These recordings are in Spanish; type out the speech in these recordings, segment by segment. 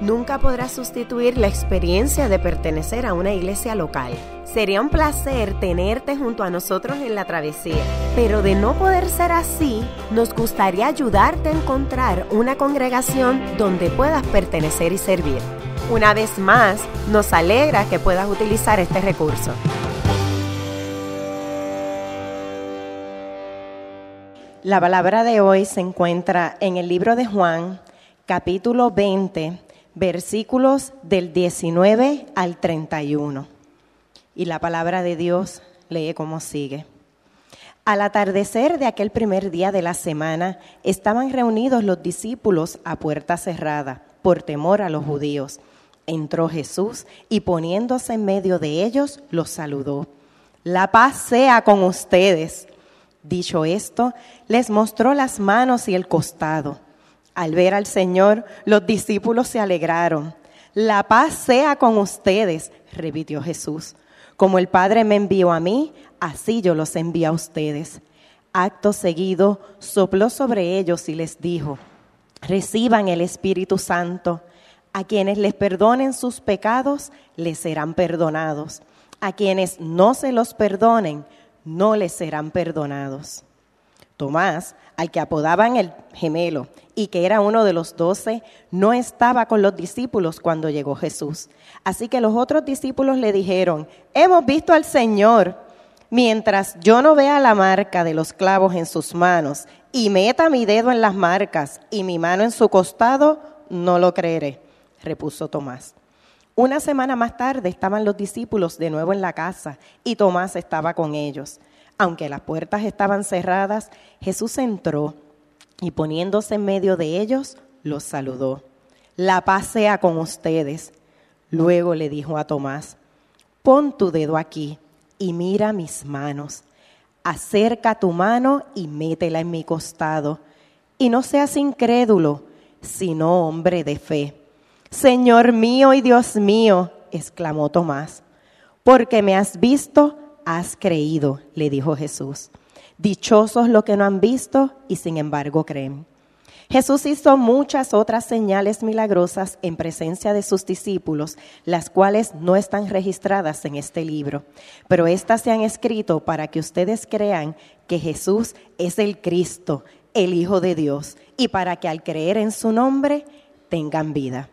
nunca podrá sustituir la experiencia de pertenecer a una iglesia local. Sería un placer tenerte junto a nosotros en la travesía, pero de no poder ser así, nos gustaría ayudarte a encontrar una congregación donde puedas pertenecer y servir. Una vez más, nos alegra que puedas utilizar este recurso. La palabra de hoy se encuentra en el libro de Juan, capítulo 20, versículos del 19 al 31. Y la palabra de Dios lee como sigue. Al atardecer de aquel primer día de la semana, estaban reunidos los discípulos a puerta cerrada, por temor a los judíos. Entró Jesús y poniéndose en medio de ellos, los saludó. La paz sea con ustedes. Dicho esto, les mostró las manos y el costado. Al ver al Señor, los discípulos se alegraron. La paz sea con ustedes, repitió Jesús. Como el Padre me envió a mí, así yo los envío a ustedes. Acto seguido, sopló sobre ellos y les dijo, reciban el Espíritu Santo. A quienes les perdonen sus pecados, les serán perdonados. A quienes no se los perdonen, no les serán perdonados. Tomás, al que apodaban el gemelo y que era uno de los doce, no estaba con los discípulos cuando llegó Jesús. Así que los otros discípulos le dijeron, hemos visto al Señor. Mientras yo no vea la marca de los clavos en sus manos y meta mi dedo en las marcas y mi mano en su costado, no lo creeré, repuso Tomás. Una semana más tarde estaban los discípulos de nuevo en la casa y Tomás estaba con ellos. Aunque las puertas estaban cerradas, Jesús entró y poniéndose en medio de ellos, los saludó. La paz sea con ustedes. Luego le dijo a Tomás, pon tu dedo aquí y mira mis manos. Acerca tu mano y métela en mi costado. Y no seas incrédulo, sino hombre de fe. Señor mío y Dios mío, exclamó Tomás, porque me has visto, has creído, le dijo Jesús. Dichosos los que no han visto y sin embargo creen. Jesús hizo muchas otras señales milagrosas en presencia de sus discípulos, las cuales no están registradas en este libro, pero éstas se han escrito para que ustedes crean que Jesús es el Cristo, el Hijo de Dios, y para que al creer en su nombre tengan vida.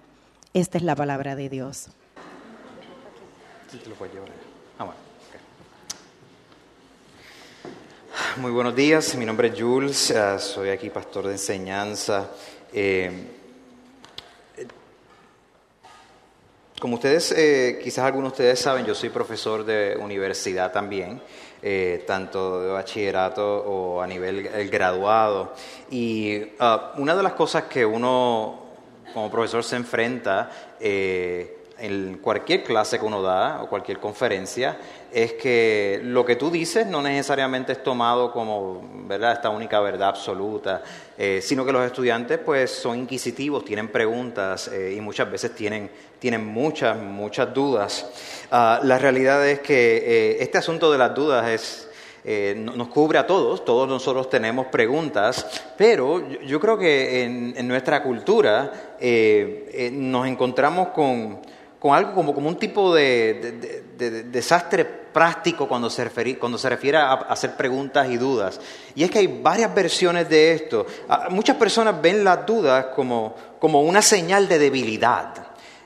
Esta es la palabra de Dios. Muy buenos días, mi nombre es Jules, uh, soy aquí pastor de enseñanza. Eh, como ustedes, eh, quizás algunos de ustedes saben, yo soy profesor de universidad también, eh, tanto de bachillerato o a nivel el graduado. Y uh, una de las cosas que uno como profesor se enfrenta en cualquier clase que uno da o cualquier conferencia es que lo que tú dices no necesariamente es tomado como verdad esta única verdad absoluta, eh, sino que los estudiantes pues son inquisitivos, tienen preguntas eh, y muchas veces tienen, tienen muchas, muchas dudas. Ah, la realidad es que eh, este asunto de las dudas es, nos cubre a todos, todos nosotros tenemos preguntas, pero yo, creo que en, nuestra cultura nos encontramos con con algo como, como un tipo de, desastre práctico cuando se, cuando se refiere a, hacer preguntas y dudas. Y es que hay varias versiones de esto. Ah, muchas personas ven las dudas como, como una señal de debilidad.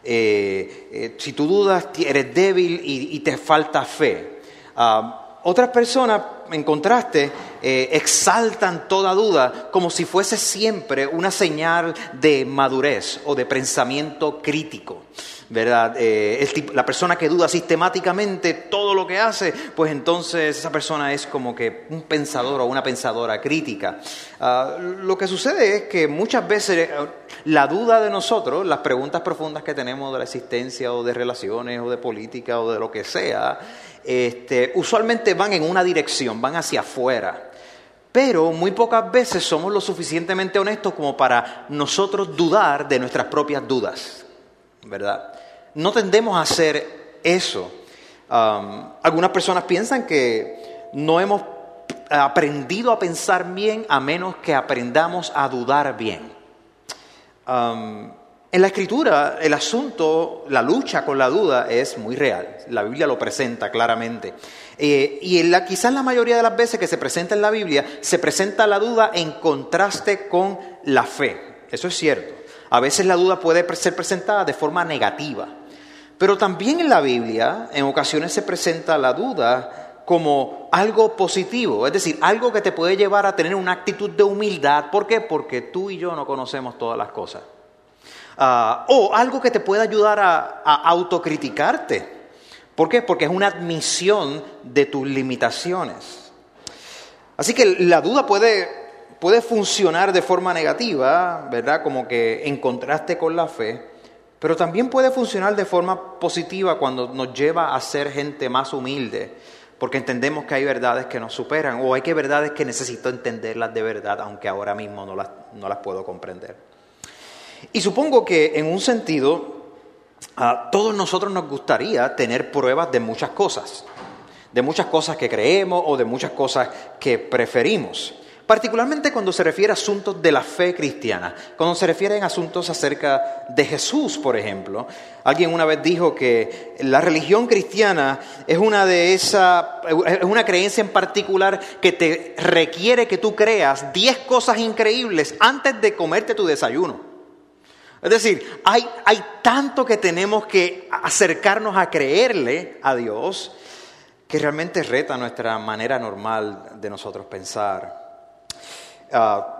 Eh, eh, si tú dudas, eres débil y, te falta fe. Ah, otras personas, en contraste, eh, exaltan toda duda como si fuese siempre una señal de madurez o de pensamiento crítico. ¿verdad? Eh, la persona que duda sistemáticamente todo lo que hace, pues entonces esa persona es como que un pensador o una pensadora crítica. Ah, lo que sucede es que muchas veces eh, la duda de nosotros, las preguntas profundas que tenemos de la existencia o de relaciones o de política o de lo que sea, este, usualmente van en una dirección, van hacia afuera. Pero muy pocas veces somos lo suficientemente honestos como para nosotros dudar de nuestras propias dudas, ¿verdad? No tendemos a hacer eso. Algunas personas piensan que no hemos aprendido a pensar bien a menos que aprendamos a dudar bien. Um, en la escritura el asunto, la lucha con la duda es muy real. La Biblia lo presenta claramente. Eh, y la, quizás la mayoría de las veces que se presenta en la Biblia, se presenta la duda en contraste con la fe. Eso es cierto. A veces la duda puede ser presentada de forma negativa. Pero también en la Biblia, en ocasiones se presenta la duda como algo positivo, es decir, algo que te puede llevar a tener una actitud de humildad. ¿Por qué? Porque tú y yo no conocemos todas las cosas. Ah, o algo que te pueda ayudar a, autocriticarte. ¿Por qué? Porque es una admisión de tus limitaciones. Así que la duda puede, puede funcionar de forma negativa, ¿verdad? Como que en contraste con la fe, pero también puede funcionar de forma positiva cuando nos lleva a ser gente más humilde, porque entendemos que hay verdades que nos superan o hay que verdades que necesito entenderlas de verdad, aunque ahora mismo no las, no las puedo comprender. Y supongo que en un sentido, a todos nosotros nos gustaría tener pruebas de muchas cosas, de muchas cosas que creemos o de muchas cosas que preferimos. Particularmente cuando se refiere a asuntos de la fe cristiana, cuando se refieren a asuntos acerca de Jesús, por ejemplo. Alguien una vez dijo que la religión cristiana es una de esa, es una creencia en particular que te requiere que tú creas 10 cosas increíbles antes de comerte tu desayuno. Es decir, hay, hay tanto que tenemos que acercarnos a creerle a Dios que realmente reta nuestra manera normal de nosotros pensar. Ah,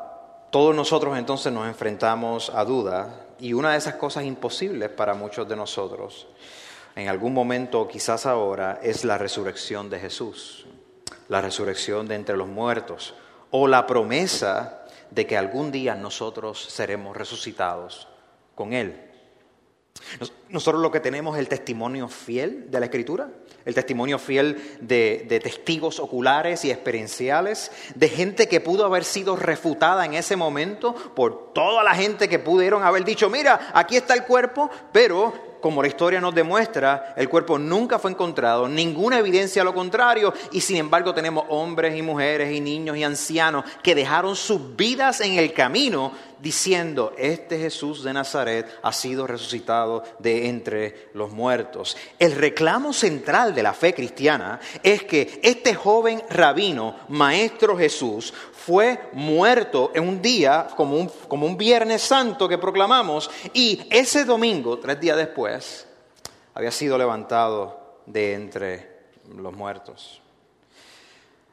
todos nosotros entonces nos enfrentamos a dudas y una de esas cosas imposibles para muchos de nosotros, en algún momento, quizás ahora, es la resurrección de Jesús, la resurrección de entre los muertos o la promesa de que algún día nosotros seremos resucitados con Él. Nosotros lo que tenemos es el testimonio fiel de la Escritura, el testimonio fiel de, testigos oculares y experienciales, de gente que pudo haber sido refutada en ese momento por toda la gente que pudieron haber dicho, mira, aquí está el cuerpo, pero como la historia nos demuestra, el cuerpo nunca fue encontrado, ninguna evidencia a lo contrario, y sin embargo tenemos hombres y mujeres y niños y ancianos que dejaron sus vidas en el camino diciendo, este Jesús de Nazaret ha sido resucitado de entre los muertos. El reclamo central de la fe cristiana es que este joven rabino, maestro Jesús, fue muerto en un día como un, como un viernes santo que proclamamos y ese domingo, tres días después, había sido levantado de entre los muertos.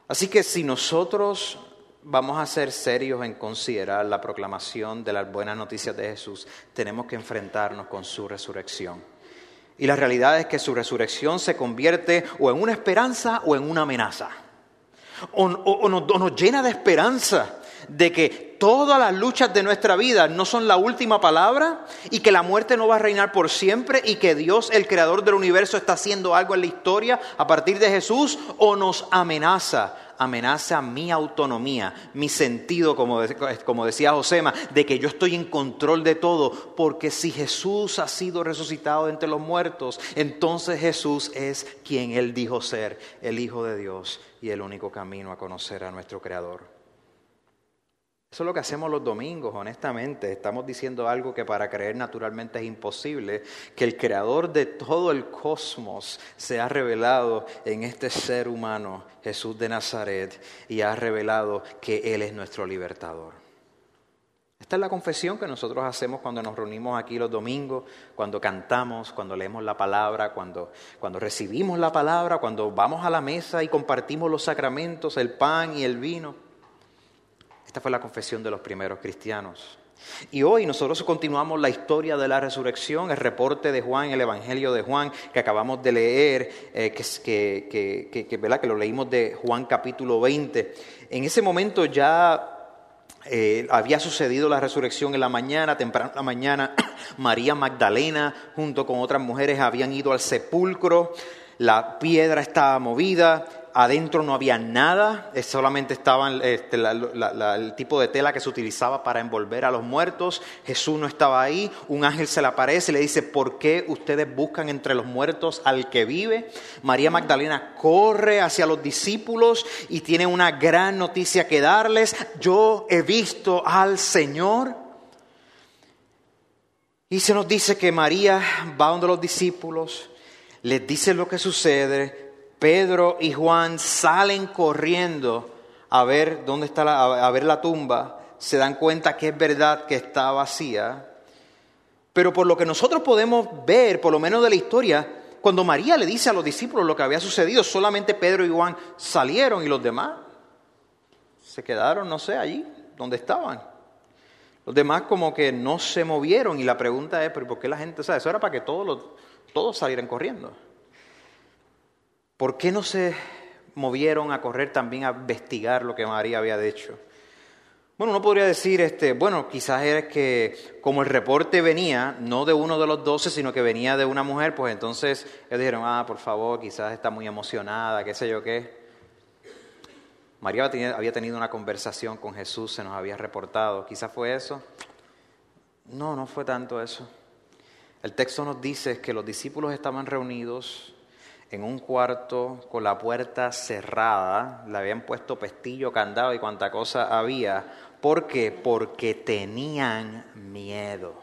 Así que si nosotros vamos a ser serios en considerar la proclamación de las buenas noticias de Jesús, tenemos que enfrentarnos con su resurrección. Y la realidad es que su resurrección se convierte o en una esperanza o en una amenaza o, nos, llena de esperanza de que todas las luchas de nuestra vida no son la última palabra y que la muerte no va a reinar por siempre y que Dios, el creador del universo, está haciendo algo en la historia a partir de Jesús o nos amenaza, amenaza mi autonomía, mi sentido, como, como decía Josema, de que yo estoy en control de todo, porque si Jesús ha sido resucitado entre los muertos, entonces Jesús es quien Él dijo ser, el Hijo de Dios y el único camino a conocer a nuestro Creador. Eso es lo que hacemos los domingos, honestamente. Estamos diciendo algo que para creer naturalmente es imposible, que el creador de todo el cosmos se ha revelado en este ser humano, Jesús de Nazaret, y ha revelado que Él es nuestro libertador. Esta es la confesión que nosotros hacemos cuando nos reunimos aquí los domingos, cuando cantamos, cuando leemos la palabra, cuando, cuando recibimos la palabra, cuando vamos a la mesa y compartimos los sacramentos, el pan y el vino. Esta fue la confesión de los primeros cristianos. Y hoy nosotros continuamos la historia de la resurrección, el reporte de Juan, el Evangelio de Juan que acabamos de leer, eh, que, que, que, que lo leímos de Juan capítulo 20. En ese momento ya eh, había sucedido la resurrección en la mañana, temprano en la mañana, María Magdalena junto con otras mujeres habían ido al sepulcro, la piedra estaba movida, adentro no había nada, solamente estaba este, el tipo de tela que se utilizaba para envolver a los muertos. Jesús no estaba ahí, un ángel se le aparece y le dice, ¿por qué ustedes buscan entre los muertos al que vive? María Magdalena corre hacia los discípulos y tiene una gran noticia que darles. Yo he visto al Señor. Y se nos dice que María va donde los discípulos, les dice lo que sucede, Pedro y Juan salen corriendo a ver dónde está la, a ver la tumba, se dan cuenta que es verdad que está vacía. Pero por lo que nosotros podemos ver, por lo menos de la historia, cuando María le dice a los discípulos lo que había sucedido, solamente Pedro y Juan salieron y los demás se quedaron, no sé, allí donde estaban. Los demás como que no se movieron y la pregunta es, ¿pero por qué la gente, o sea, eso era para que todos, todos salieran corriendo? ¿Por qué no se movieron a correr también a investigar lo que María había hecho? Bueno, uno podría decir, este, bueno, quizás era que como el reporte venía no de uno de los doce, sino que venía de una mujer, pues entonces ellos dijeron, ah, por favor, quizás está muy emocionada, qué sé yo qué. María había tenido una conversación con Jesús, se nos había reportado, quizás fue eso. No, no fue tanto eso. El texto nos dice que los discípulos estaban reunidos en un cuarto con la puerta cerrada, le habían puesto pestillo, candado y cuanta cosa había. ¿Por qué? Porque tenían miedo.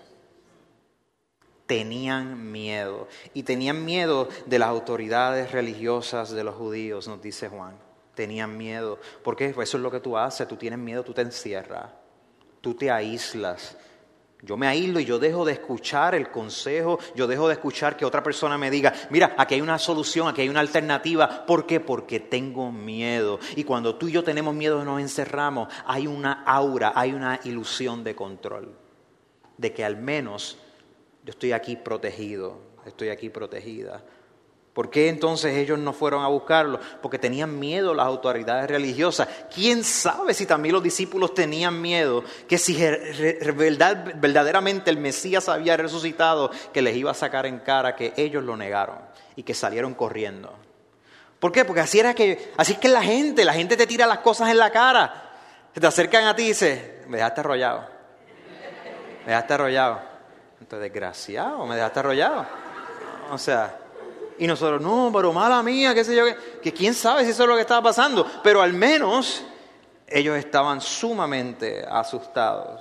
Tenían miedo. Y tenían miedo de las autoridades religiosas de los judíos, nos dice Juan. Tenían miedo. ¿Por qué? Pues eso es lo que tú haces. Tú tienes miedo, tú te encierras. Tú te aíslas. Yo me aíslo y yo dejo de escuchar el consejo, yo dejo de escuchar que otra persona me diga, mira, aquí hay una solución, aquí hay una alternativa. ¿Por qué? Porque tengo miedo. Y cuando tú y yo tenemos miedo nos encerramos, hay una aura, hay una ilusión de control, de que al menos yo estoy aquí protegido, estoy aquí protegida. ¿Por qué entonces ellos no fueron a buscarlo? Porque tenían miedo las autoridades religiosas. ¿Quién sabe si también los discípulos tenían miedo que si verdaderamente el Mesías había resucitado, que les iba a sacar en cara que ellos lo negaron y que salieron corriendo? ¿Por qué? Porque así era que, así es que la gente, la gente te tira las cosas en la cara. Se te acercan a ti y dicen, me dejaste arrollado. Me dejaste arrollado. Entonces, desgraciado, me dejaste arrollado. O sea, y nosotros, no, pero mala mía, qué sé yo, que quién sabe si eso es lo que estaba pasando. Pero al menos ellos estaban sumamente asustados.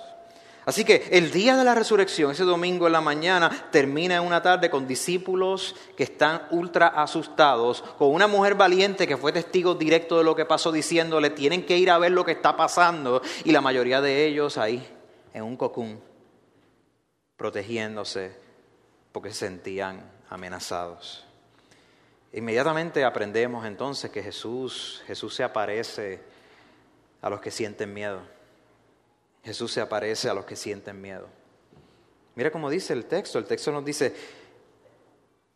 Así que el día de la resurrección, ese domingo en la mañana, termina en una tarde con discípulos que están ultra asustados, con una mujer valiente que fue testigo directo de lo que pasó diciéndole, tienen que ir a ver lo que está pasando, y la mayoría de ellos ahí, en un cocún, protegiéndose porque se sentían amenazados. Inmediatamente aprendemos entonces que Jesús, Jesús se aparece a los que sienten miedo. Jesús se aparece a los que sienten miedo. Mira cómo dice el texto. El texto nos dice,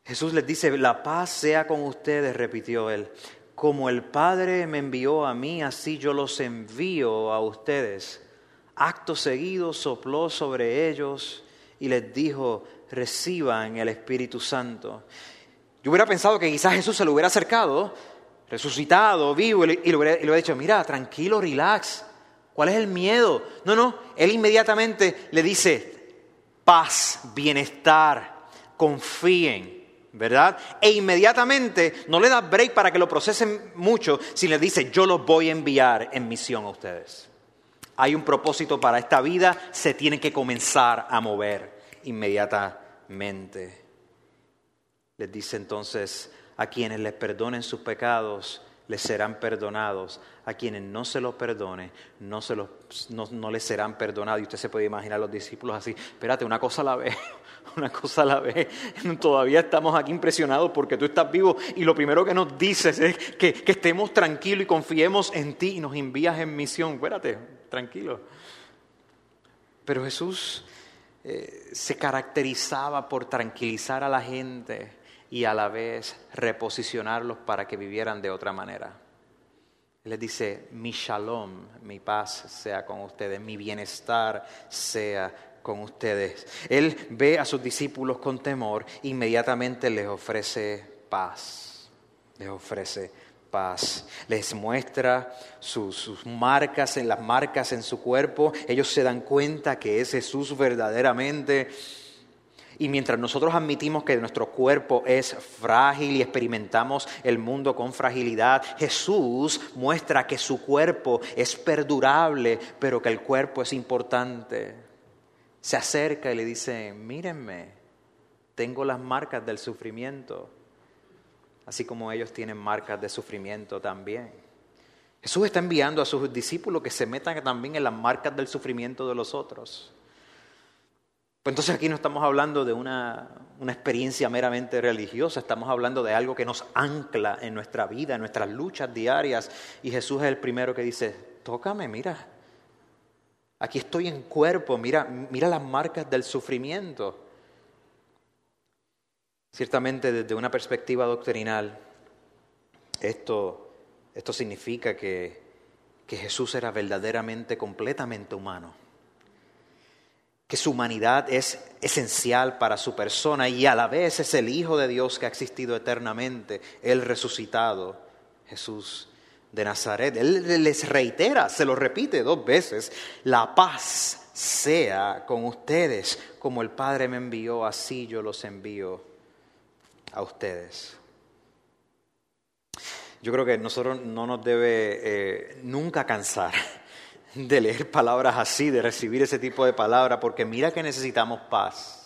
Jesús les dice, la paz sea con ustedes, repitió él. Como el Padre me envió a mí, así yo los envío a ustedes. Acto seguido sopló sobre ellos y les dijo, reciban el Espíritu Santo. Yo hubiera pensado que quizás Jesús se lo hubiera acercado, resucitado, vivo, y le, hubiera, dicho, mira, tranquilo, relax, ¿cuál es el miedo? No, no, él inmediatamente le dice, paz, bienestar, confíen, ¿verdad? E inmediatamente no le da break para que lo procesen mucho, si le dice, yo los voy a enviar en misión a ustedes. Hay un propósito para esta vida, se tiene que comenzar a mover inmediatamente. Les dice entonces, a quienes les perdonen sus pecados, les serán perdonados. A quienes no se los perdone, no, se los, no, les serán perdonados. Y usted se puede imaginar a los discípulos así, espérate, una cosa a la vez, una cosa a la vez. Todavía estamos aquí impresionados porque tú estás vivo y lo primero que nos dices es que, que estemos tranquilos y confiemos en ti y nos envías en misión. Espérate, tranquilo. Pero Jesús eh, se caracterizaba por tranquilizar a la gente y a la vez reposicionarlos para que vivieran de otra manera. Les dice, mi shalom, mi paz sea con ustedes, mi bienestar sea con ustedes. Él ve a sus discípulos con temor, inmediatamente les ofrece paz, les ofrece paz. Les muestra sus, marcas, las marcas en su cuerpo. Ellos se dan cuenta que es Jesús verdaderamente. Y mientras nosotros admitimos que nuestro cuerpo es frágil y experimentamos el mundo con fragilidad, Jesús muestra que su cuerpo es perdurable, pero que el cuerpo es importante. Se acerca y le dice, mírenme, tengo las marcas del sufrimiento así como ellos tienen marcas de sufrimiento también. Jesús está enviando a sus discípulos que se metan también en las marcas del sufrimiento de los otros. Pues entonces aquí no estamos hablando de una, una, experiencia meramente religiosa, estamos hablando de algo que nos ancla en nuestra vida, en nuestras luchas diarias. Y Jesús es el primero que dice, tócame, mira, aquí estoy en cuerpo, mira, mira las marcas del sufrimiento. Ciertamente desde una perspectiva doctrinal, esto, esto significa que, que Jesús era verdaderamente, completamente humano, que su humanidad es esencial para su persona y a la vez es el Hijo de Dios que ha existido eternamente, el resucitado, Jesús de Nazaret. Él les reitera, se lo repite dos veces, la paz sea con ustedes, como el Padre me envió, así yo los envío a ustedes. Yo creo que nosotros no nos debe eh, nunca cansar de leer palabras así, de recibir ese tipo de palabras, porque mira que necesitamos paz.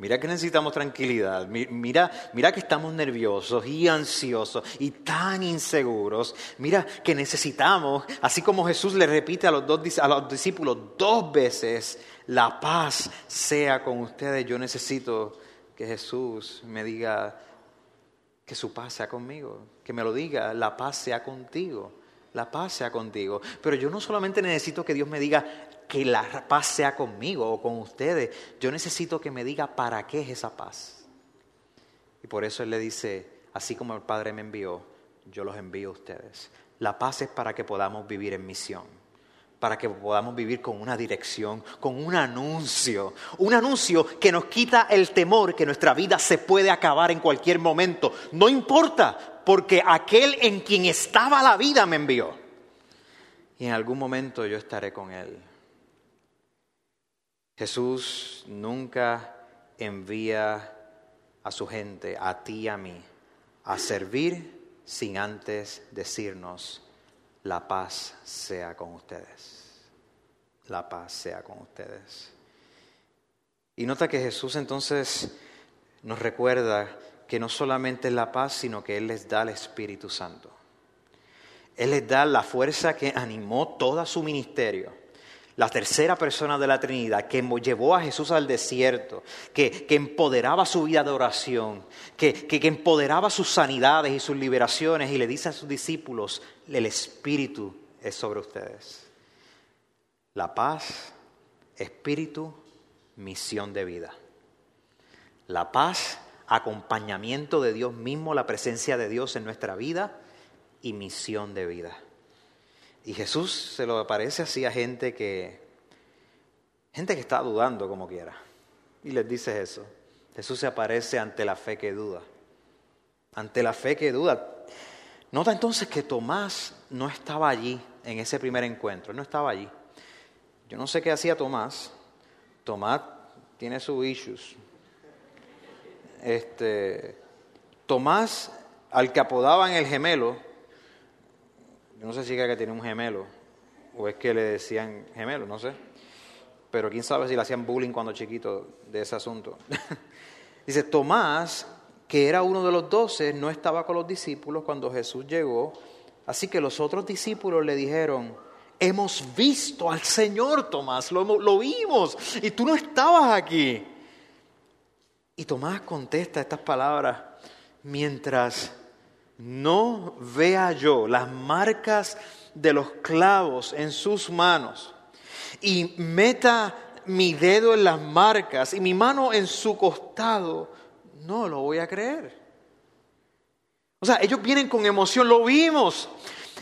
Mira que necesitamos tranquilidad, mira, mira que estamos nerviosos y ansiosos y tan inseguros. Mira que necesitamos, así como Jesús le repite a los, dos, a los discípulos dos veces, la paz sea con ustedes. Yo necesito que Jesús me diga que su paz sea conmigo, que me lo diga, la paz sea contigo, la paz sea contigo. Pero yo no solamente necesito que Dios me diga que la paz sea conmigo o con ustedes, yo necesito que me diga para qué es esa paz. Y por eso Él le dice, así como el Padre me envió, yo los envío a ustedes. La paz es para que podamos vivir en misión para que podamos vivir con una dirección, con un anuncio, un anuncio que nos quita el temor que nuestra vida se puede acabar en cualquier momento. No importa, porque aquel en quien estaba la vida me envió. Y en algún momento yo estaré con él. Jesús nunca envía a su gente, a ti y a mí, a servir sin antes decirnos, la paz sea con ustedes. La paz sea con ustedes. Y nota que Jesús entonces nos recuerda que no solamente es la paz, sino que Él les da el Espíritu Santo. Él les da la fuerza que animó todo su ministerio la tercera persona de la Trinidad, que llevó a Jesús al desierto, que, empoderaba su vida de oración, que, que, empoderaba sus sanidades y sus liberaciones y le dice a sus discípulos, el Espíritu es sobre ustedes. La paz, espíritu, misión de vida. La paz, acompañamiento de Dios mismo, la presencia de Dios en nuestra vida y misión de vida. Y Jesús se lo aparece así a gente que, gente que está dudando como quiera. Y les dice eso. Jesús se aparece ante la fe que duda. Ante la fe que duda. Nota entonces que Tomás no estaba allí en ese primer encuentro. No estaba allí. Yo no sé qué hacía Tomás. Tomás tiene sus issues. Este, Tomás, al que apodaban el gemelo, yo no sé si era que tenía un gemelo o es que le decían gemelo, no sé. Pero quién sabe si le hacían bullying cuando chiquito de ese asunto. Dice, Tomás, que era uno de los doce, no estaba con los discípulos cuando Jesús llegó. Así que los otros discípulos le dijeron, hemos visto al Señor, Tomás, lo, lo vimos y tú no estabas aquí. Y Tomás contesta estas palabras mientras no vea yo las marcas de los clavos en sus manos y meta mi dedo en las marcas y mi mano en su costado, no lo voy a creer. O sea, ellos vienen con emoción, lo vimos.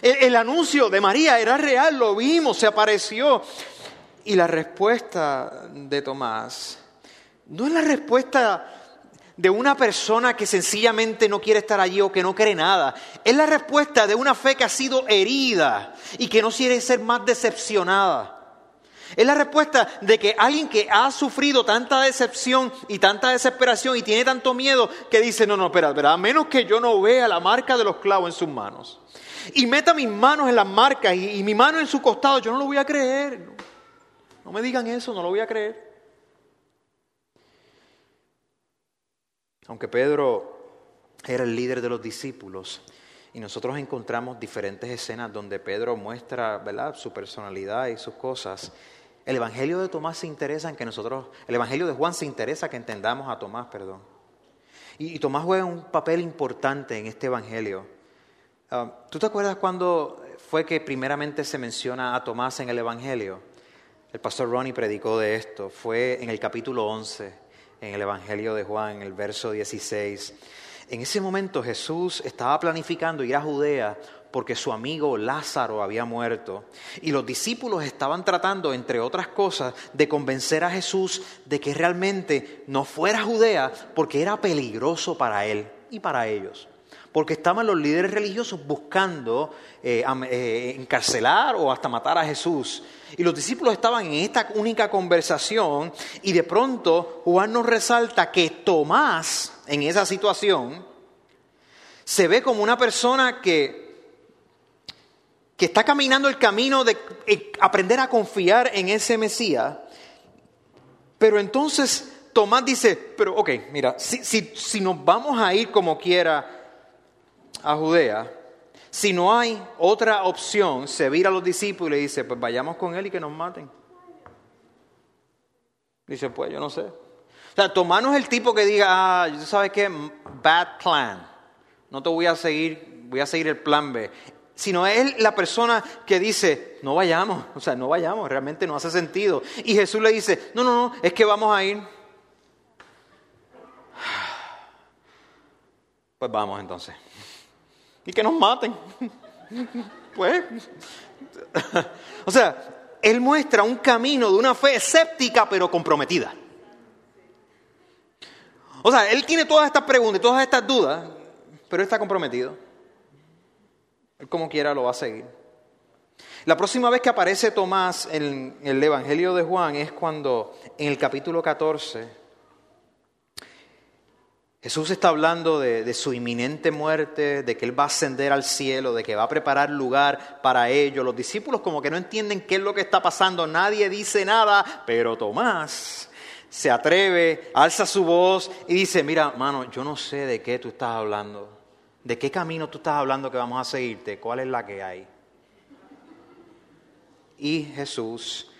El, anuncio de María era real, lo vimos, se apareció. Y la respuesta de Tomás no es la respuesta de una persona que sencillamente no quiere estar allí o que no cree nada. Es la respuesta de una fe que ha sido herida y que no quiere ser más decepcionada. Es la respuesta de que alguien que ha sufrido tanta decepción y tanta desesperación y tiene tanto miedo que dice, no, no, espera, espera, a menos que yo no vea la marca de los clavos en sus manos y meta mis manos en las marcas y, mi mano en su costado, yo no lo voy a creer. no me digan eso, no lo voy a creer. Aunque Pedro era el líder de los discípulos y nosotros encontramos diferentes escenas donde Pedro muestra ¿verdad? su personalidad y sus cosas, el Evangelio de Tomás se interesa en que nosotros, el Evangelio de Juan se interesa que entendamos a Tomás, perdón. Y, Tomás juega un papel importante en este Evangelio. Ah, ¿Tú te acuerdas cuando fue que primeramente se menciona a Tomás en el Evangelio? El pastor Ronnie predicó de esto, fue en el capítulo 11 en el Evangelio de Juan, el verso 16. En ese momento Jesús estaba planificando ir a Judea porque su amigo Lázaro había muerto. Y los discípulos estaban tratando, entre otras cosas, de convencer a Jesús de que realmente no fuera a Judea porque era peligroso para él y para ellos porque estaban los líderes religiosos buscando eh, eh, encarcelar o hasta matar a Jesús. Y los discípulos estaban en esta única conversación y de pronto Juan nos resalta que Tomás en esa situación se ve como una persona que, que está caminando el camino de eh, aprender a confiar en ese Mesías, pero entonces Tomás dice, pero ok, mira, si, si nos vamos a ir como quiera, a Judea, si no hay otra opción, se vira a los discípulos y le dice, pues vayamos con él y que nos maten. Dice, pues yo no sé. O sea, Tomás no es el tipo que diga, ah, ¿sabes qué? Bad plan. No te voy a seguir, voy a seguir el plan B. Sino es la persona que dice, no vayamos, o sea, no vayamos, realmente no hace sentido. Y Jesús le dice, no, no, no, es que vamos a ir. Pues vamos entonces y que nos maten. Pues, o sea, él muestra un camino de una fe escéptica pero comprometida. O sea, él tiene todas estas preguntas y todas estas dudas, pero está comprometido. Él como quiera lo va a seguir. La próxima vez que aparece Tomás en el Evangelio de Juan es cuando en el capítulo 14 Jesús está hablando de, su inminente muerte, de que Él va a ascender al cielo, de que va a preparar lugar para ellos. Los discípulos como que no entienden qué es lo que está pasando, nadie dice nada, pero Tomás se atreve, alza su voz y dice, mira, mano, yo no sé de qué tú estás hablando, de qué camino tú estás hablando que vamos a seguirte, cuál es la que hay. Y Jesús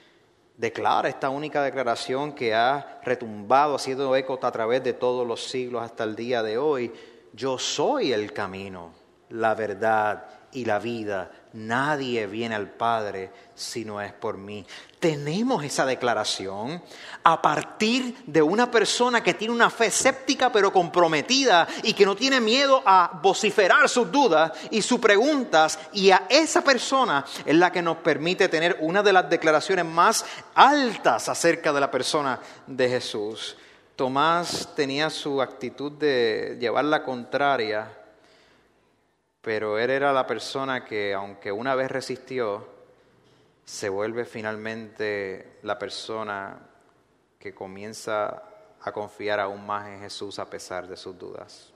declara esta única declaración que ha retumbado, ha sido eco a través de todos los siglos hasta el día de hoy. Yo soy el camino, la verdad y la vida. Nadie viene al Padre si no es por mí. Tenemos esa declaración a partir de una persona que tiene una fe escéptica pero comprometida y que no tiene miedo a vociferar sus dudas y sus preguntas y a esa persona es la que nos permite tener una de las declaraciones más altas acerca de la persona de Jesús. Tomás tenía su actitud de llevar la contraria pero él era la persona que, aunque una vez resistió, se vuelve finalmente la persona que comienza a confiar aún más en Jesús a pesar de sus dudas.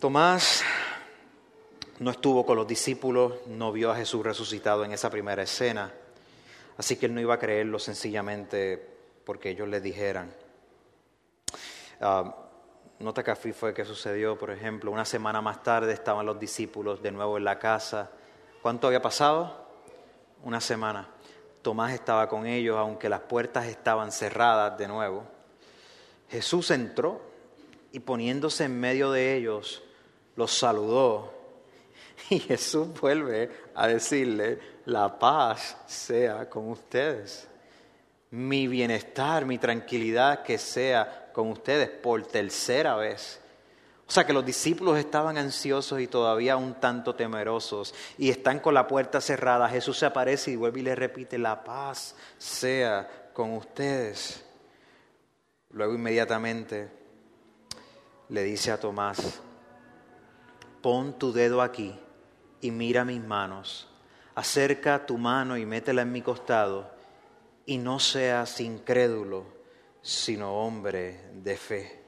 Tomás no estuvo con los discípulos, no vio a Jesús resucitado en esa primera escena, así que él no iba a creerlo sencillamente porque ellos le dijeran. Ah, Nota que fue que sucedió, por ejemplo, una semana más tarde estaban los discípulos de nuevo en la casa. ¿Cuánto había pasado? Una semana. Tomás estaba con ellos, aunque las puertas estaban cerradas de nuevo. Jesús entró y poniéndose en medio de ellos, los saludó. Y Jesús vuelve a decirle, la paz sea con ustedes. Mi bienestar, mi tranquilidad que sea con ustedes por tercera vez. O sea que los discípulos estaban ansiosos y todavía un tanto temerosos y están con la puerta cerrada. Jesús se aparece y vuelve y le repite, la paz sea con ustedes. Luego inmediatamente le dice a Tomás, pon tu dedo aquí y mira mis manos, acerca tu mano y métela en mi costado, y no seas incrédulo, sino hombre de fe.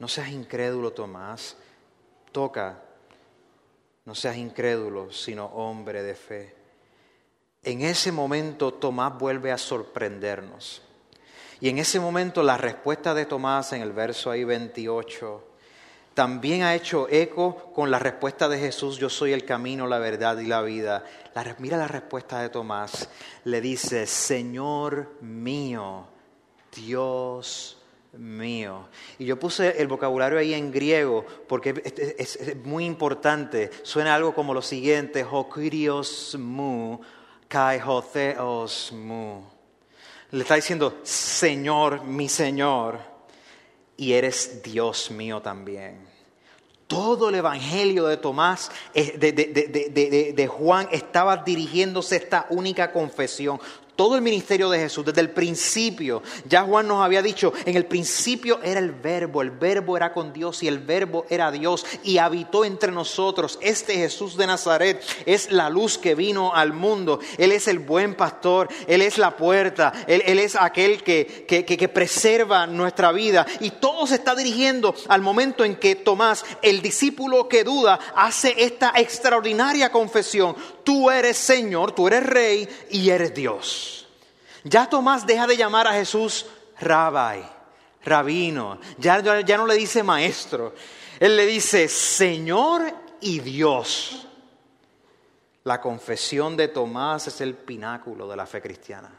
No seas incrédulo, Tomás, toca, no seas incrédulo, sino hombre de fe. En ese momento Tomás vuelve a sorprendernos. Y en ese momento la respuesta de Tomás en el verso ahí 28 también ha hecho eco con la respuesta de Jesús, yo soy el camino, la verdad y la vida. mira la respuesta de Tomás, le dice, Señor mío, Dios mío. Y yo puse el vocabulario ahí en griego porque es, muy importante. Suena algo como lo siguiente, Hokirios mu, kai mu. Le está diciendo, Señor, mi Señor, y eres Dios mío también. Todo el Evangelio de Tomás, eh, de, de, de Juan, estaba dirigiéndose a esta única confesión todo el ministerio de Jesús, desde el principio. Ya Juan nos había dicho, en el principio era el verbo, el verbo era con Dios y el verbo era Dios y habitó entre nosotros. Este Jesús de Nazaret es la luz que vino al mundo. Él es el buen pastor, Él es la puerta, Él, es aquel que, que, que preserva nuestra vida. Y todo se está dirigiendo al momento en que Tomás, el discípulo que duda, hace esta extraordinaria confesión. Tú eres Señor, tú eres Rey y eres Dios. Ya Tomás deja de llamar a Jesús Rabbi, rabino. Ya, ya no le dice maestro. Él le dice Señor y Dios. La confesión de Tomás es el pináculo de la fe cristiana.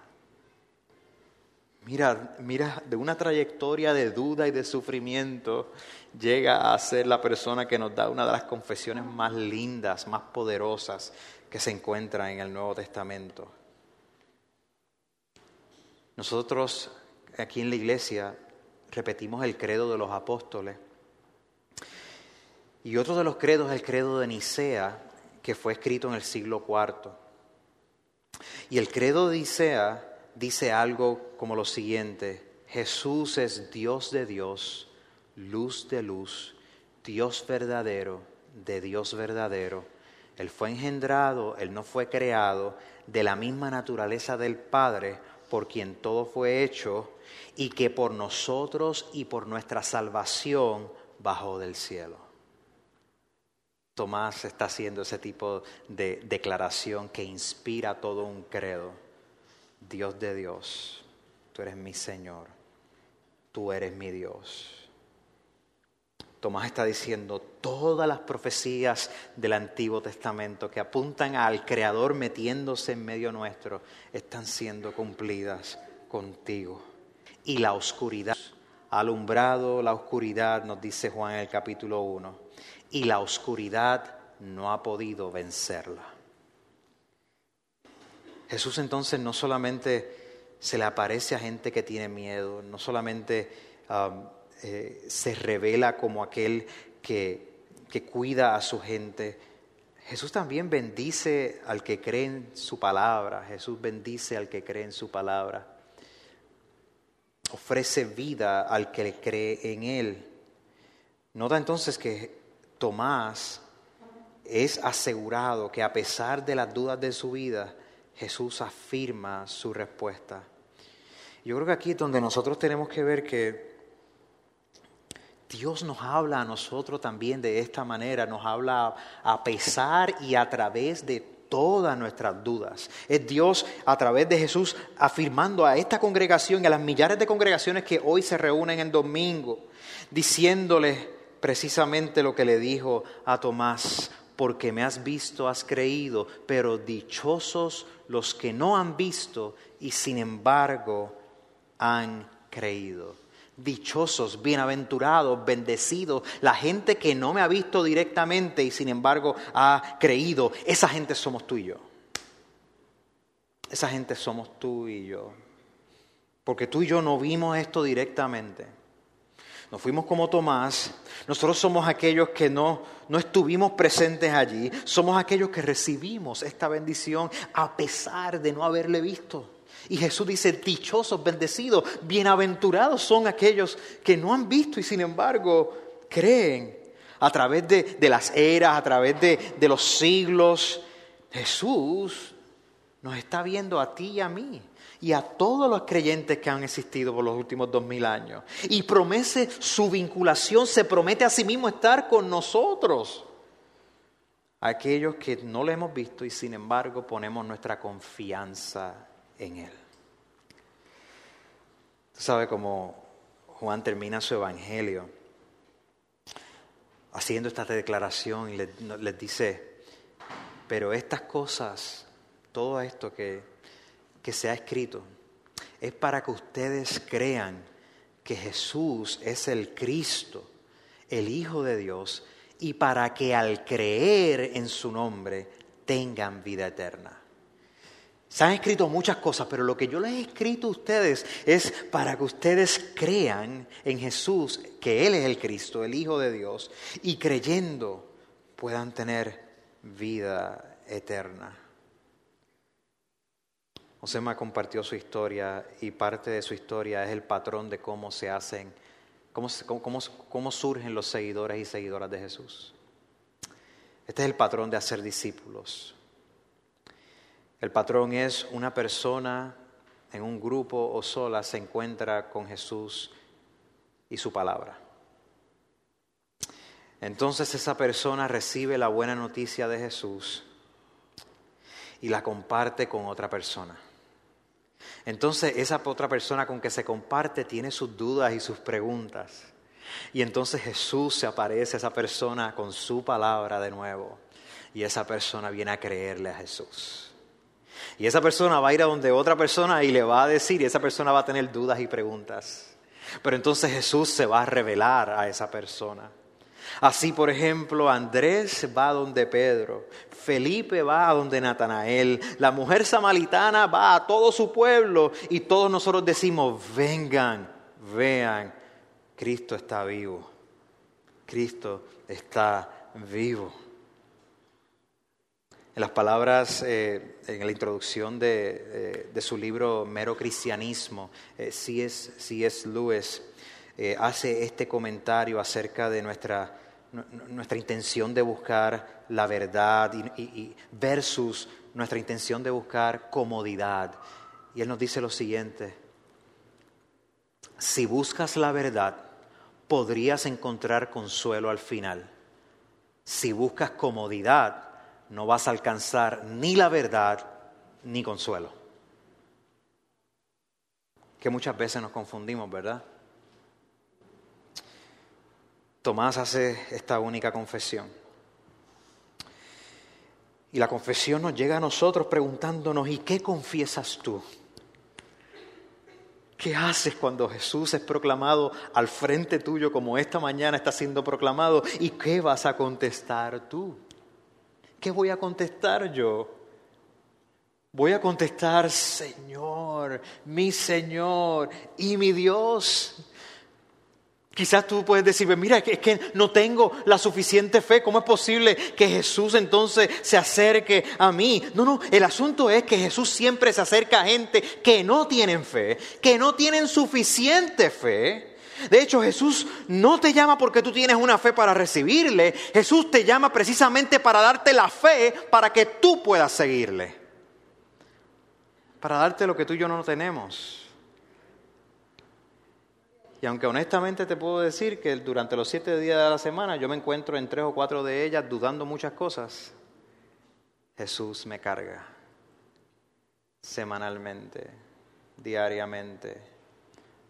Mira, mira, de una trayectoria de duda y de sufrimiento llega a ser la persona que nos da una de las confesiones más lindas, más poderosas que se encuentra en el Nuevo Testamento. Nosotros aquí en la iglesia repetimos el credo de los apóstoles. Y otro de los credos es el credo de Nicea, que fue escrito en el siglo IV. Y el credo de Nicea dice algo como lo siguiente, Jesús es Dios de Dios, luz de luz, Dios verdadero, de Dios verdadero. Él fue engendrado, Él no fue creado, de la misma naturaleza del Padre, por quien todo fue hecho, y que por nosotros y por nuestra salvación bajó del cielo. Tomás está haciendo ese tipo de declaración que inspira todo un credo. Dios de Dios, tú eres mi Señor, tú eres mi Dios. Tomás está diciendo, todas las profecías del Antiguo Testamento que apuntan al Creador metiéndose en medio nuestro están siendo cumplidas contigo. Y la oscuridad, alumbrado la oscuridad, nos dice Juan en el capítulo 1, y la oscuridad no ha podido vencerla. Jesús entonces no solamente se le aparece a gente que tiene miedo, no solamente... Um, eh, se revela como aquel que, que cuida a su gente. Jesús también bendice al que cree en su palabra. Jesús bendice al que cree en su palabra. Ofrece vida al que cree en él. Nota entonces que Tomás es asegurado que a pesar de las dudas de su vida, Jesús afirma su respuesta. Yo creo que aquí es donde nosotros tenemos que ver que Dios nos habla a nosotros también de esta manera, nos habla a pesar y a través de todas nuestras dudas. Es Dios a través de Jesús afirmando a esta congregación y a las millares de congregaciones que hoy se reúnen en domingo, diciéndoles precisamente lo que le dijo a Tomás, porque me has visto, has creído, pero dichosos los que no han visto y sin embargo han creído dichosos, bienaventurados, bendecidos, la gente que no me ha visto directamente y sin embargo ha creído, esa gente somos tú y yo. Esa gente somos tú y yo. Porque tú y yo no vimos esto directamente. Nos fuimos como Tomás. Nosotros somos aquellos que no, no estuvimos presentes allí. Somos aquellos que recibimos esta bendición a pesar de no haberle visto. Y Jesús dice, dichosos, bendecidos, bienaventurados son aquellos que no han visto y sin embargo creen. A través de, las eras, a través de, de los siglos, Jesús nos está viendo a ti y a mí y a todos los creyentes que han existido por los últimos dos mil años. Y promete su vinculación, se promete a sí mismo estar con nosotros. Aquellos que no le hemos visto y sin embargo ponemos nuestra confianza en Él. Tú sabes cómo Juan termina su evangelio haciendo esta declaración y les dice, pero estas cosas, todo esto que que se ha escrito es para que ustedes crean que Jesús es el Cristo, el Hijo de Dios, y para que al creer en su nombre tengan vida eterna. Se han escrito muchas cosas, pero lo que yo les he escrito a ustedes es para que ustedes crean en Jesús, que Él es el Cristo, el Hijo de Dios, y creyendo puedan tener vida eterna. Josema compartió su historia y parte de su historia es el patrón de cómo se hacen, cómo, cómo, surgen los seguidores y seguidoras de Jesús. Este es el patrón de hacer discípulos. El patrón es una persona en un grupo o sola se encuentra con Jesús y su palabra. Entonces esa persona recibe la buena noticia de Jesús y la comparte con otra persona. Entonces esa otra persona con que se comparte tiene sus dudas y sus preguntas. Y entonces Jesús se aparece a esa persona con su palabra de nuevo. Y esa persona viene a creerle a Jesús. Y esa persona va a ir a donde otra persona y le va a decir, y esa persona va a tener dudas y preguntas. Pero entonces Jesús se va a revelar a esa persona. Así, por ejemplo, Andrés va a donde Pedro, Felipe va a donde Natanael, la mujer samaritana va a todo su pueblo y todos nosotros decimos, vengan, vean, Cristo está vivo, Cristo está vivo. En las palabras, eh, en la introducción de, eh, su libro Mero Cristianismo, eh, C.S. Lewis hace este comentario acerca de nuestra nuestra intención de buscar la verdad y, versus nuestra intención de buscar comodidad. Y Él nos dice lo siguiente, si buscas la verdad, podrías encontrar consuelo al final. Si buscas comodidad, no vas a alcanzar ni la verdad ni consuelo. Que muchas veces nos confundimos, ¿verdad? Tomás hace esta única confesión. Y la confesión nos llega a nosotros preguntándonos, ¿y qué confiesas tú? ¿Qué haces cuando Jesús es proclamado al frente tuyo como esta mañana está siendo proclamado? ¿Y qué vas a contestar tú? ¿Qué voy a contestar yo? Voy a contestar, Señor, mi Señor y mi Dios. Quizás tú puedes decir, mira, es que no tengo la suficiente fe, ¿cómo es posible que Jesús entonces se acerque a mí? No, no, el asunto es que Jesús siempre se acerca a gente que no tienen fe, que no tienen suficiente fe. De hecho, Jesús no te llama porque tú tienes una fe para recibirle, Jesús te llama precisamente para darte la fe para que tú puedas seguirle, para darte lo que tú y yo no tenemos. Y aunque honestamente te puedo decir que durante los siete días de la semana yo me encuentro en tres o cuatro de ellas dudando muchas cosas, Jesús me carga semanalmente, diariamente,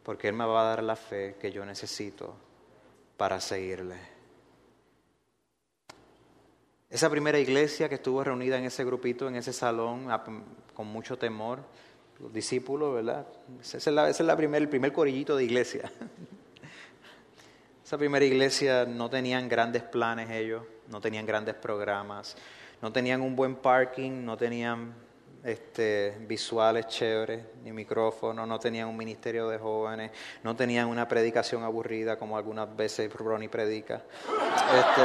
porque Él me va a dar la fe que yo necesito para seguirle. Esa primera iglesia que estuvo reunida en ese grupito, en ese salón, con mucho temor, los discípulos, ¿verdad? Ese es, la, la el primer corillito de iglesia. Esa primera iglesia no tenían grandes planes ellos, no tenían grandes programas, no tenían un buen parking, no tenían este, visuales chéveres, ni micrófono, no tenían un ministerio de jóvenes, no tenían una predicación aburrida como algunas veces Ronnie predica. Este,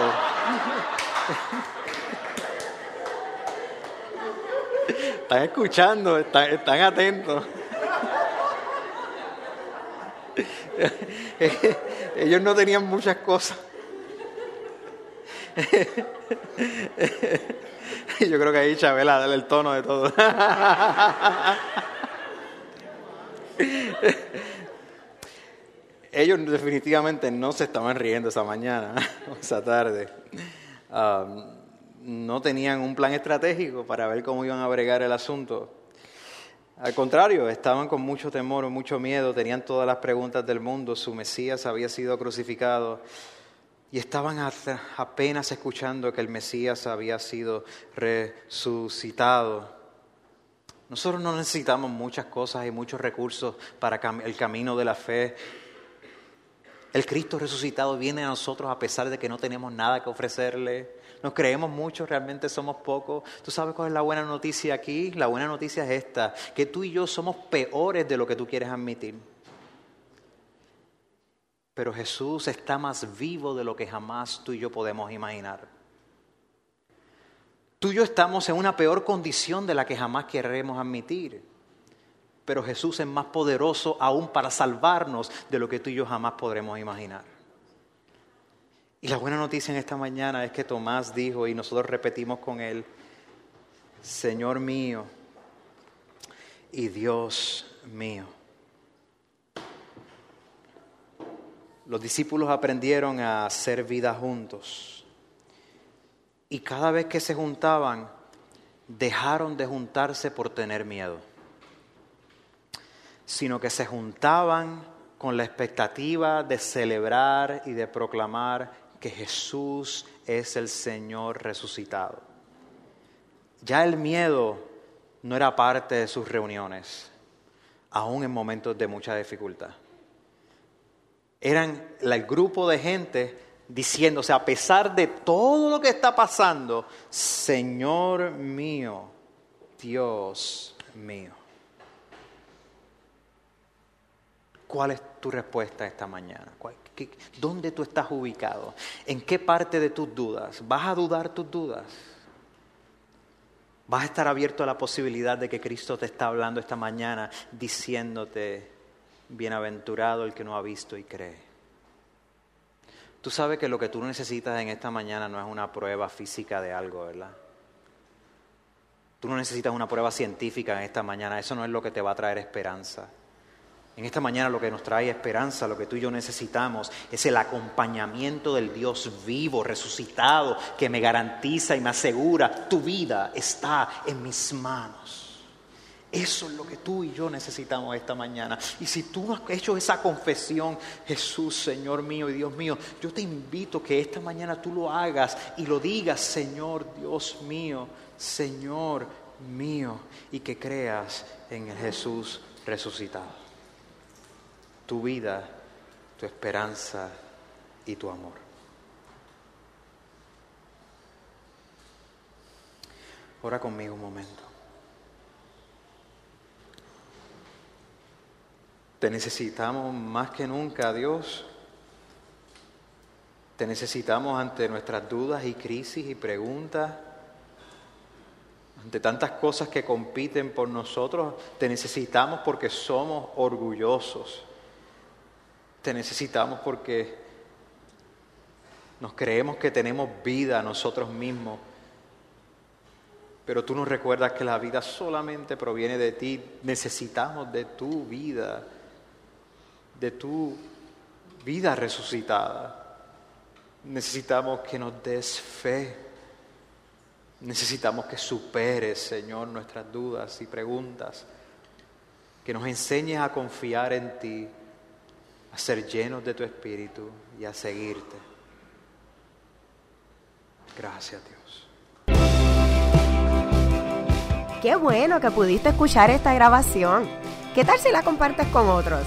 están escuchando, están atentos. Ellos no tenían muchas cosas. Yo creo que ahí Chabela dale el tono de todo. Ellos definitivamente no se estaban riendo esa mañana, esa tarde. no tenían un plan estratégico para ver cómo iban a bregar el asunto. Al contrario, estaban con mucho temor, mucho miedo, tenían todas las preguntas del mundo, su Mesías había sido crucificado y estaban apenas escuchando que el Mesías había sido resucitado. Nosotros no necesitamos muchas cosas y muchos recursos para el camino de la fe. El Cristo resucitado viene a nosotros a pesar de que no tenemos nada que ofrecerle. Nos creemos mucho, realmente somos pocos. ¿Tú sabes cuál es la buena noticia aquí? La buena noticia es esta, que tú y yo somos peores de lo que tú quieres admitir. Pero Jesús está más vivo de lo que jamás tú y yo podemos imaginar. Tú y yo estamos en una peor condición de la que jamás queremos admitir. Pero Jesús es más poderoso aún para salvarnos de lo que tú y yo jamás podremos imaginar. Y la buena noticia en esta mañana es que Tomás dijo, y nosotros repetimos con él, Señor mío y Dios mío. Los discípulos aprendieron a hacer vida juntos. Y cada vez que se juntaban, dejaron de juntarse por tener miedo, sino que se juntaban con la expectativa de celebrar y de proclamar que Jesús es el Señor resucitado. Ya el miedo no era parte de sus reuniones, aún en momentos de mucha dificultad. Eran el grupo de gente diciéndose, a pesar de todo lo que está pasando, Señor mío, Dios mío. ¿Cuál es tu respuesta esta mañana? ¿Dónde tú estás ubicado? ¿En qué parte de tus dudas? ¿Vas a dudar tus dudas? ¿Vas a estar abierto a la posibilidad de que Cristo te está hablando esta mañana diciéndote, bienaventurado el que no ha visto y cree? Tú sabes que lo que tú necesitas en esta mañana no es una prueba física de algo, ¿verdad? Tú no necesitas una prueba científica en esta mañana, eso no es lo que te va a traer esperanza. En esta mañana lo que nos trae esperanza, lo que tú y yo necesitamos, es el acompañamiento del Dios vivo, resucitado, que me garantiza y me asegura, tu vida está en mis manos. Eso es lo que tú y yo necesitamos esta mañana. Y si tú has hecho esa confesión, Jesús, Señor mío y Dios mío, yo te invito que esta mañana tú lo hagas y lo digas, Señor, Dios mío, Señor mío, y que creas en el Jesús resucitado tu vida, tu esperanza y tu amor. Ora conmigo un momento. Te necesitamos más que nunca, Dios. Te necesitamos ante nuestras dudas y crisis y preguntas, ante tantas cosas que compiten por nosotros. Te necesitamos porque somos orgullosos te necesitamos porque nos creemos que tenemos vida nosotros mismos, pero tú nos recuerdas que la vida solamente proviene de ti. Necesitamos de tu vida, de tu vida resucitada. Necesitamos que nos des fe. Necesitamos que superes, Señor, nuestras dudas y preguntas. Que nos enseñes a confiar en ti a ser llenos de tu espíritu y a seguirte. Gracias Dios. Qué bueno que pudiste escuchar esta grabación. ¿Qué tal si la compartes con otros?